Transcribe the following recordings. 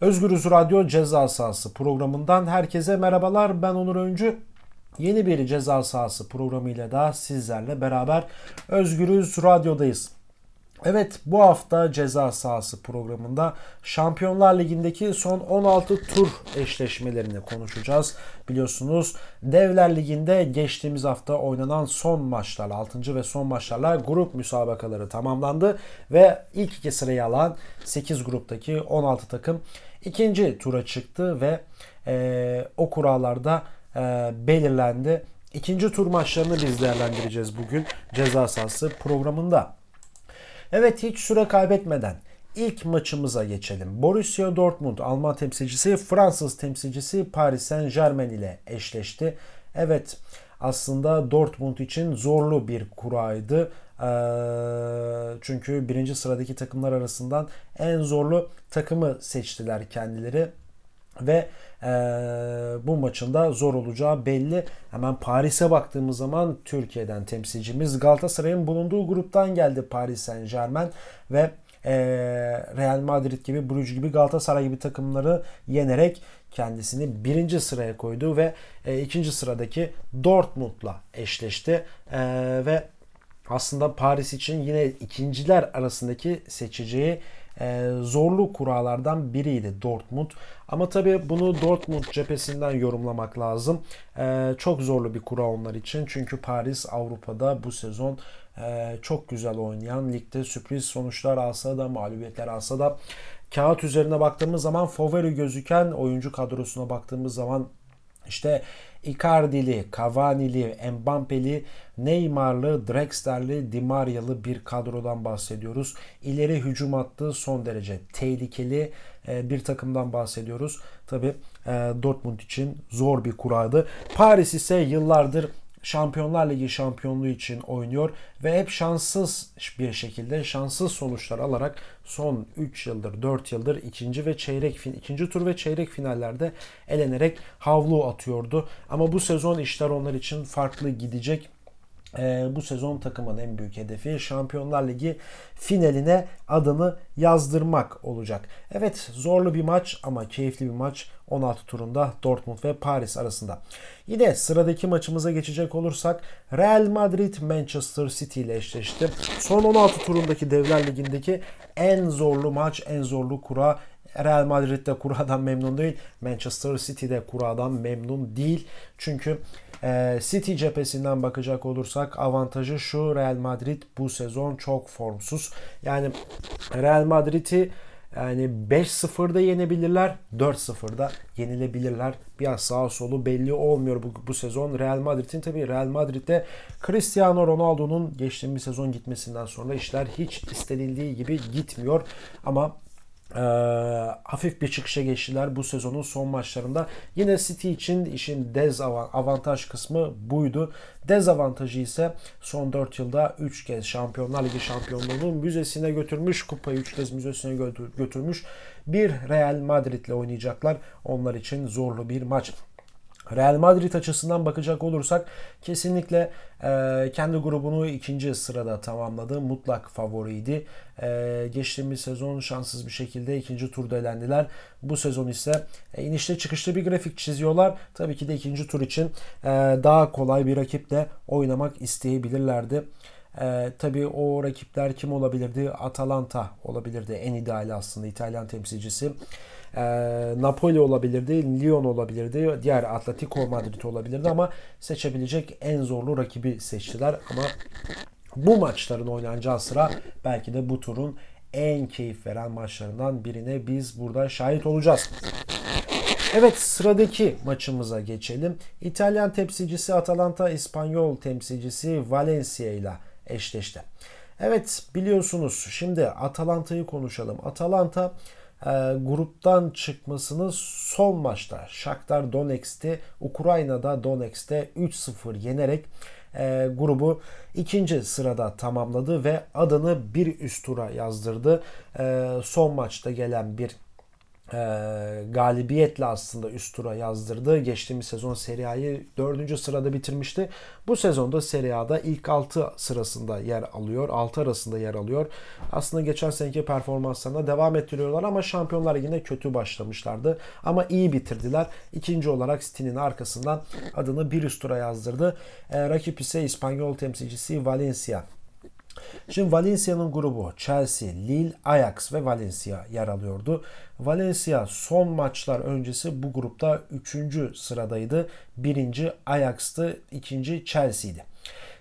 Özgürüz Radyo Ceza Sahası programından herkese merhabalar. Ben Onur Öncü. Yeni bir ceza sahası programıyla da sizlerle beraber Özgürüz Radyo'dayız. Evet bu hafta ceza sahası programında Şampiyonlar Ligi'ndeki son 16 tur eşleşmelerini konuşacağız. Biliyorsunuz Devler Ligi'nde geçtiğimiz hafta oynanan son maçlarla 6. ve son maçlarla grup müsabakaları tamamlandı ve ilk iki sırayı alan 8 gruptaki 16 takım ikinci tura çıktı ve e, o kurallarda e, belirlendi. İkinci tur maçlarını biz değerlendireceğiz bugün ceza sahası programında. Evet hiç süre kaybetmeden ilk maçımıza geçelim. Borussia Dortmund Alman temsilcisi Fransız temsilcisi Paris Saint Germain ile eşleşti. Evet aslında Dortmund için zorlu bir kuraydı. Ee, çünkü birinci sıradaki takımlar arasından en zorlu takımı seçtiler kendileri ve e, bu maçın da zor olacağı belli. Hemen Paris'e baktığımız zaman Türkiye'den temsilcimiz Galatasaray'ın bulunduğu gruptan geldi Paris Saint Germain ve e, Real Madrid gibi, Bruges gibi, Galatasaray gibi takımları yenerek kendisini birinci sıraya koydu ve e, ikinci sıradaki Dortmund'la eşleşti. E, ve aslında Paris için yine ikinciler arasındaki seçeceği e, zorlu kuralardan biriydi Dortmund. Ama tabii bunu Dortmund cephesinden yorumlamak lazım. E, çok zorlu bir kura onlar için. Çünkü Paris Avrupa'da bu sezon e, çok güzel oynayan, ligde sürpriz sonuçlar alsa da, mağlubiyetler alsa da kağıt üzerine baktığımız zaman favori gözüken oyuncu kadrosuna baktığımız zaman işte Icardi'li, Cavani'li, Mbappe'li, Neymar'lı, Drexler'li, Di Maria'lı bir kadrodan bahsediyoruz. İleri hücum attığı son derece tehlikeli e, bir takımdan bahsediyoruz. Tabi e, Dortmund için zor bir kuraydı. Paris ise yıllardır Şampiyonlar Ligi şampiyonluğu için oynuyor ve hep şanssız bir şekilde şanssız sonuçlar alarak son 3 yıldır 4 yıldır ikinci ve çeyrek ikinci tur ve çeyrek finallerde elenerek havlu atıyordu. Ama bu sezon işler onlar için farklı gidecek e, bu sezon takımın en büyük hedefi Şampiyonlar Ligi finaline adını yazdırmak olacak. Evet zorlu bir maç ama keyifli bir maç 16 turunda Dortmund ve Paris arasında. Yine sıradaki maçımıza geçecek olursak Real Madrid Manchester City ile eşleşti. Son 16 turundaki Devler Ligi'ndeki en zorlu maç, en zorlu kura Real Madrid de kuradan memnun değil. Manchester City de kuradan memnun değil. Çünkü City cephesinden bakacak olursak avantajı şu Real Madrid bu sezon çok formsuz. Yani Real Madrid'i yani 5-0'da yenebilirler, 4-0'da yenilebilirler. Biraz sağ solu belli olmuyor bu, bu sezon. Real Madrid'in tabii Real Madrid'de Cristiano Ronaldo'nun geçtiğimiz sezon gitmesinden sonra işler hiç istenildiği gibi gitmiyor. Ama e, hafif bir çıkışa geçtiler bu sezonun son maçlarında. Yine City için işin dezavantaj kısmı buydu. Dezavantajı ise son 4 yılda 3 kez Şampiyonlar Ligi şampiyonluğunu müzesine götürmüş. Kupayı 3 kez müzesine götürmüş. Bir Real Madrid ile oynayacaklar. Onlar için zorlu bir maç. Real Madrid açısından bakacak olursak kesinlikle e, kendi grubunu ikinci sırada tamamladı. Mutlak favoriydi. E, geçtiğimiz sezon şanssız bir şekilde ikinci turda elendiler. Bu sezon ise e, inişte çıkışlı bir grafik çiziyorlar. Tabii ki de ikinci tur için e, daha kolay bir rakiple oynamak isteyebilirlerdi. Ee, tabii o rakipler kim olabilirdi? Atalanta olabilirdi en ideali aslında İtalyan temsilcisi. Ee, Napoli olabilirdi, Lyon olabilirdi, diğer Atletico Madrid olabilirdi ama seçebilecek en zorlu rakibi seçtiler. Ama bu maçların oynanacağı sıra belki de bu turun en keyif veren maçlarından birine biz burada şahit olacağız. Evet sıradaki maçımıza geçelim. İtalyan temsilcisi Atalanta, İspanyol temsilcisi Valencia ile eşleşti. Evet biliyorsunuz şimdi Atalanta'yı konuşalım. Atalanta e, gruptan çıkmasını son maçta Shakhtar Donetsk'te Ukrayna'da Donetsk'te 3-0 yenerek e, grubu ikinci sırada tamamladı ve adını bir üst tura yazdırdı. E, son maçta gelen bir e, galibiyetle aslında üst tura yazdırdı. Geçtiğimiz sezon Serie A'yı 4. sırada bitirmişti. Bu sezonda Serie A'da ilk 6 sırasında yer alıyor. 6 arasında yer alıyor. Aslında geçen seneki performanslarına devam ettiriyorlar ama Şampiyonlar Ligi'nde kötü başlamışlardı. Ama iyi bitirdiler. İkinci olarak City'nin arkasından adını bir üst tura yazdırdı. E, rakip ise İspanyol temsilcisi Valencia. Şimdi Valencia'nın grubu Chelsea, Lille, Ajax ve Valencia yer alıyordu. Valencia son maçlar öncesi bu grupta 3. sıradaydı. Birinci Ajax'tı, ikinci Chelsea'ydi.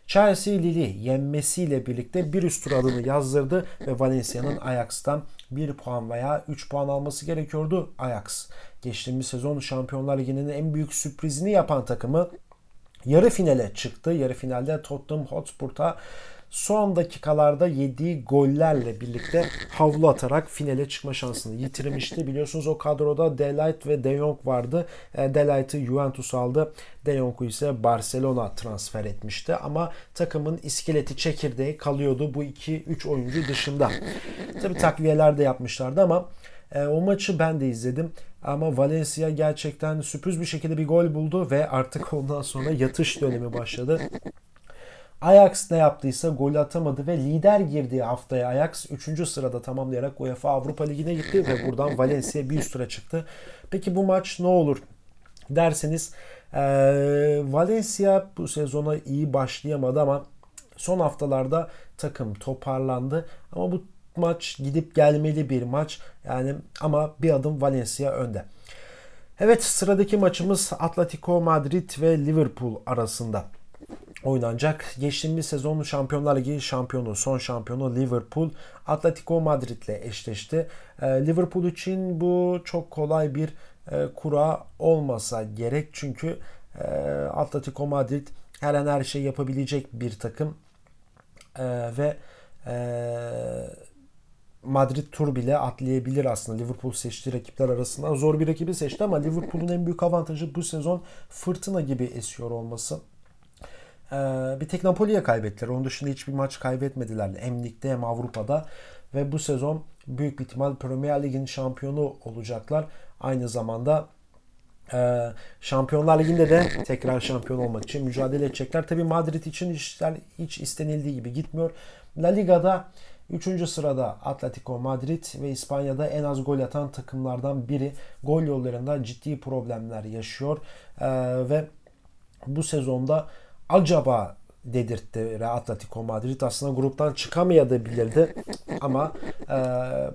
Chelsea Lille'i yenmesiyle birlikte bir üst tur adını yazdırdı ve Valencia'nın Ajax'tan 1 puan veya 3 puan alması gerekiyordu. Ajax geçtiğimiz sezon Şampiyonlar Ligi'nin en büyük sürprizini yapan takımı yarı finale çıktı. Yarı finalde Tottenham Hotspur'a son dakikalarda yediği gollerle birlikte havlu atarak finale çıkma şansını yitirmişti. Biliyorsunuz o kadroda Delight ve De Jong vardı. E, Delight'ı Juventus aldı. De Jong'u ise Barcelona transfer etmişti. Ama takımın iskeleti çekirdeği kalıyordu bu 2-3 oyuncu dışında. Tabi takviyeler de yapmışlardı ama e, o maçı ben de izledim. Ama Valencia gerçekten sürpriz bir şekilde bir gol buldu ve artık ondan sonra yatış dönemi başladı. Ajax ne yaptıysa gol atamadı ve lider girdiği haftaya Ajax 3. sırada tamamlayarak UEFA Avrupa Ligi'ne gitti ve buradan Valencia bir üst tura çıktı. Peki bu maç ne olur derseniz e, Valencia bu sezona iyi başlayamadı ama son haftalarda takım toparlandı ama bu maç gidip gelmeli bir maç yani ama bir adım Valencia önde. Evet sıradaki maçımız Atletico Madrid ve Liverpool arasında oynanacak. Geçtiğimiz sezon Şampiyonlar Ligi şampiyonu, son şampiyonu Liverpool Atletico Madrid ile eşleşti. Ee, Liverpool için bu çok kolay bir e, kura olmasa gerek çünkü e, Atletico Madrid her an her şey yapabilecek bir takım e, ve Madrid tur bile atlayabilir aslında. Liverpool seçtiği rakipler arasında zor bir rakibi seçti ama Liverpool'un en büyük avantajı bu sezon fırtına gibi esiyor olması. Ee, bir tek Napoli'ye kaybettiler. Onun dışında hiçbir maç kaybetmediler. Hem ligde hem Avrupa'da. Ve bu sezon büyük bir ihtimal Premier Lig'in şampiyonu olacaklar. Aynı zamanda e, Şampiyonlar Ligi'nde de tekrar şampiyon olmak için mücadele edecekler. Tabi Madrid için işler hiç istenildiği gibi gitmiyor. La Liga'da 3. sırada Atletico Madrid ve İspanya'da en az gol atan takımlardan biri. Gol yollarında ciddi problemler yaşıyor. Ee, ve bu sezonda acaba dedirtti Atletico Madrid. Aslında gruptan çıkamayabilirdi ama e,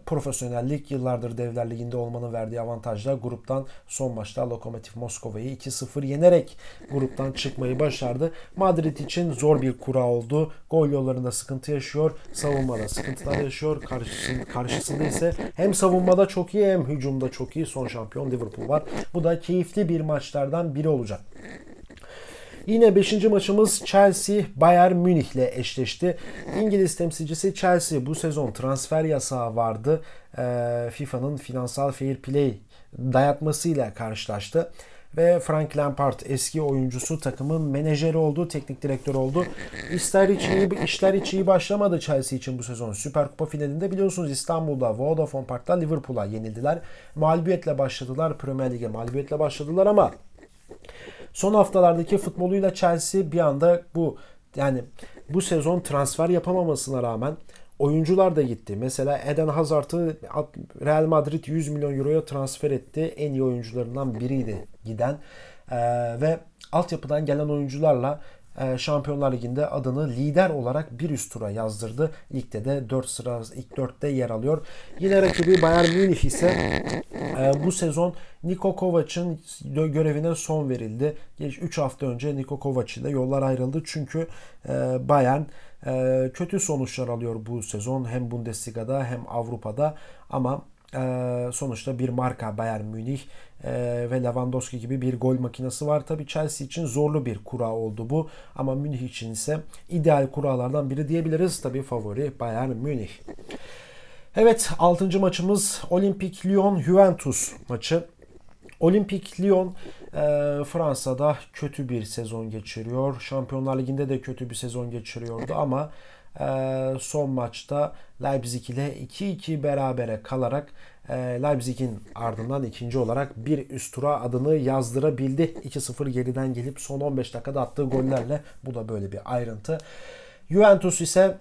profesyonellik yıllardır Devler Ligi'nde olmanın verdiği avantajla gruptan son maçta Lokomotiv Moskova'yı 2-0 yenerek gruptan çıkmayı başardı. Madrid için zor bir kura oldu. Gol yollarında sıkıntı yaşıyor. Savunmada sıkıntılar yaşıyor. Karşısında, karşısında ise hem savunmada çok iyi hem hücumda çok iyi son şampiyon Liverpool var. Bu da keyifli bir maçlardan biri olacak. Yine 5. maçımız Chelsea Bayern Münih ile eşleşti. İngiliz temsilcisi Chelsea bu sezon transfer yasağı vardı. Ee, FIFA'nın finansal fair play dayatmasıyla karşılaştı ve Frank Lampard eski oyuncusu takımın menajeri oldu, teknik direktör oldu. İşler hiç iyi, işler hiç iyi başlamadı Chelsea için bu sezon. Süper Kupa finalinde biliyorsunuz İstanbul'da Vodafone Park'ta Liverpool'a yenildiler. Mağlubiyetle başladılar. Premier Lig'e mağlubiyetle başladılar ama Son haftalardaki futboluyla Chelsea bir anda bu yani bu sezon transfer yapamamasına rağmen oyuncular da gitti. Mesela Eden Hazard'ı Real Madrid 100 milyon euroya transfer etti. En iyi oyuncularından biriydi giden. Ee, ve altyapıdan gelen oyuncularla Şampiyonlar Ligi'nde adını lider olarak bir üst tura yazdırdı. Ligde de 4 sıra ilk 4'te yer alıyor. Yine rakibi Bayern Münih ise e, bu sezon Niko Kovac'ın görevine son verildi. 3 hafta önce Niko Kovac ile yollar ayrıldı. Çünkü e, Bayern kötü sonuçlar alıyor bu sezon hem Bundesliga'da hem Avrupa'da ama sonuçta bir marka Bayern Münih ee, ve Lewandowski gibi bir gol makinesi var. Tabii Chelsea için zorlu bir kura oldu bu ama Münih için ise ideal kuralardan biri diyebiliriz. Tabii favori Bayern Münih. Evet 6. maçımız Olimpik Lyon Juventus maçı. Olimpik Lyon e, Fransa'da kötü bir sezon geçiriyor. Şampiyonlar Ligi'nde de kötü bir sezon geçiriyordu ama e, son maçta Leipzig ile 2-2 berabere kalarak Leipzig'in ardından ikinci olarak bir üst tura adını yazdırabildi. 2-0 geriden gelip son 15 dakikada attığı gollerle bu da böyle bir ayrıntı. Juventus ise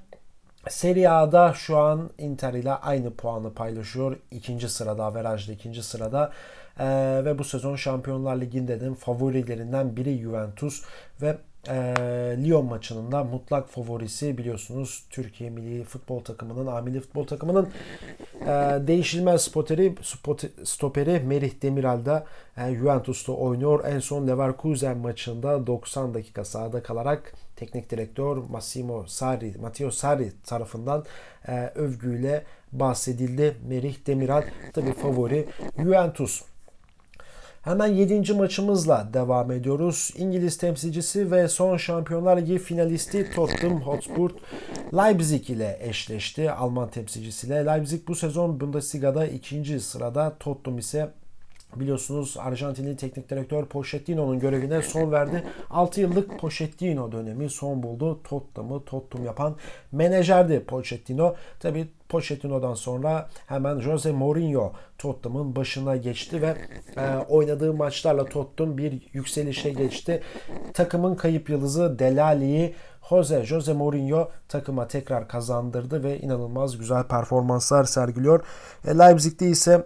Serie A'da şu an Inter ile aynı puanı paylaşıyor. İkinci sırada, averajda ikinci sırada. Ee, ve bu sezon Şampiyonlar Ligi'nde de favorilerinden biri Juventus ve e, Lyon maçının da mutlak favorisi biliyorsunuz Türkiye milli futbol takımının, A milli futbol takımının e, değişilmez spoteri, spot, stoperi Merih Demiral da e, Juventus'ta oynuyor. En son Leverkusen maçında 90 dakika sahada kalarak teknik direktör Massimo Sarri, Matteo Sarri tarafından e, övgüyle bahsedildi. Merih Demiral tabi favori Juventus. Hemen 7. maçımızla devam ediyoruz. İngiliz temsilcisi ve son Şampiyonlar Ligi finalisti Tottenham Hotspur Leipzig ile eşleşti. Alman temsilcisiyle. Leipzig bu sezon Bundesliga'da ikinci sırada. Tottenham ise Biliyorsunuz Arjantinli teknik direktör Pochettino'nun görevine son verdi. 6 yıllık Pochettino dönemi son buldu. Tottenham'ı Tottenham yapan menajerdi Pochettino. Tabi Pochettino'dan sonra hemen Jose Mourinho Tottenham'ın başına geçti ve e, oynadığı maçlarla Tottenham bir yükselişe geçti. Takımın kayıp yıldızı Delali'yi Jose, Jose Mourinho takıma tekrar kazandırdı ve inanılmaz güzel performanslar sergiliyor. E, Leipzig'te ise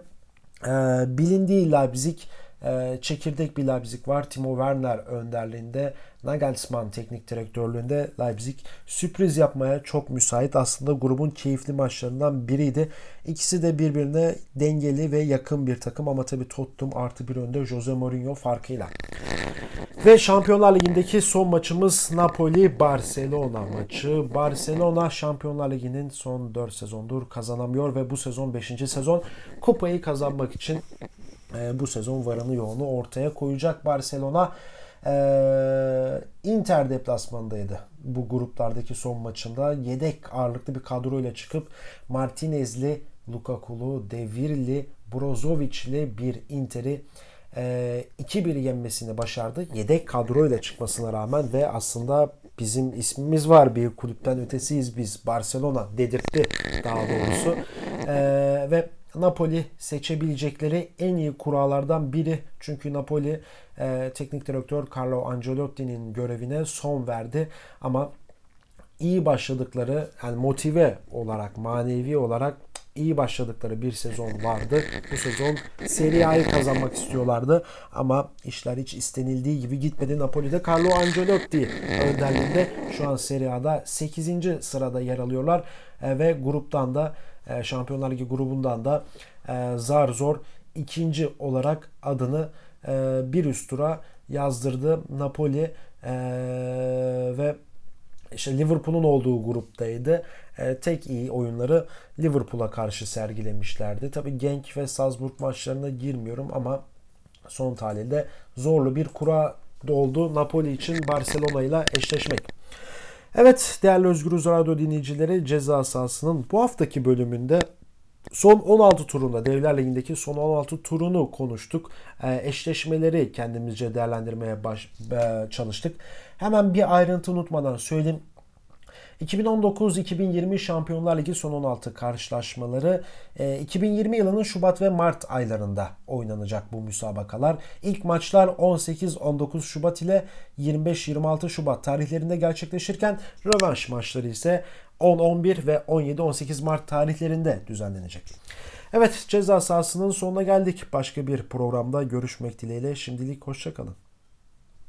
bilindiği Leipzig e, çekirdek bir Leipzig var. Timo Werner önderliğinde Nagelsmann teknik direktörlüğünde Leipzig sürpriz yapmaya çok müsait. Aslında grubun keyifli maçlarından biriydi. İkisi de birbirine dengeli ve yakın bir takım ama tabii Tottenham artı bir önde Jose Mourinho farkıyla. Ve Şampiyonlar Ligi'ndeki son maçımız Napoli-Barcelona maçı. Barcelona Şampiyonlar Ligi'nin son 4 sezondur kazanamıyor ve bu sezon 5. sezon kupayı kazanmak için e, bu sezon varını yoğunu ortaya koyacak Barcelona. E, Inter deplasmandaydı bu gruplardaki son maçında. Yedek ağırlıklı bir kadroyla çıkıp Martinez'li, Lukaku'lu, Devirli, Brozovic'li bir Inter'i e, 2-1 yenmesini başardı. Yedek kadroyla çıkmasına rağmen ve aslında bizim ismimiz var bir kulüpten ötesiyiz biz Barcelona dedirtti daha doğrusu. E, ve Napoli seçebilecekleri en iyi kurallardan biri. Çünkü Napoli e, teknik direktör Carlo Ancelotti'nin görevine son verdi. Ama iyi başladıkları yani motive olarak, manevi olarak iyi başladıkları bir sezon vardı. Bu sezon Serie A'yı kazanmak istiyorlardı ama işler hiç istenildiği gibi gitmedi. Napoli'de Carlo Ancelotti önderliğinde şu an Serie A'da 8. sırada yer alıyorlar e, ve gruptan da Şampiyonlar Ligi grubundan da e, zar zor ikinci olarak adını bir üst tura yazdırdı Napoli ve işte Liverpool'un olduğu gruptaydı. E, tek iyi oyunları Liverpool'a karşı sergilemişlerdi. Tabi Genk ve Salzburg maçlarına girmiyorum ama son tahlilde zorlu bir kura doldu Napoli için Barcelona ile eşleşmek. Evet değerli Özgür Radyo dinleyicileri ceza sahasının bu haftaki bölümünde Son 16 turunda Devler Ligi'ndeki son 16 turunu konuştuk. E, eşleşmeleri kendimizce değerlendirmeye baş, e, çalıştık. Hemen bir ayrıntı unutmadan söyleyeyim. 2019-2020 Şampiyonlar Ligi son 16 karşılaşmaları 2020 e, yılının Şubat ve Mart aylarında oynanacak bu müsabakalar. İlk maçlar 18-19 Şubat ile 25-26 Şubat tarihlerinde gerçekleşirken rövanş maçları ise 10-11 ve 17-18 Mart tarihlerinde düzenlenecek. Evet ceza sahasının sonuna geldik. Başka bir programda görüşmek dileğiyle şimdilik hoşçakalın.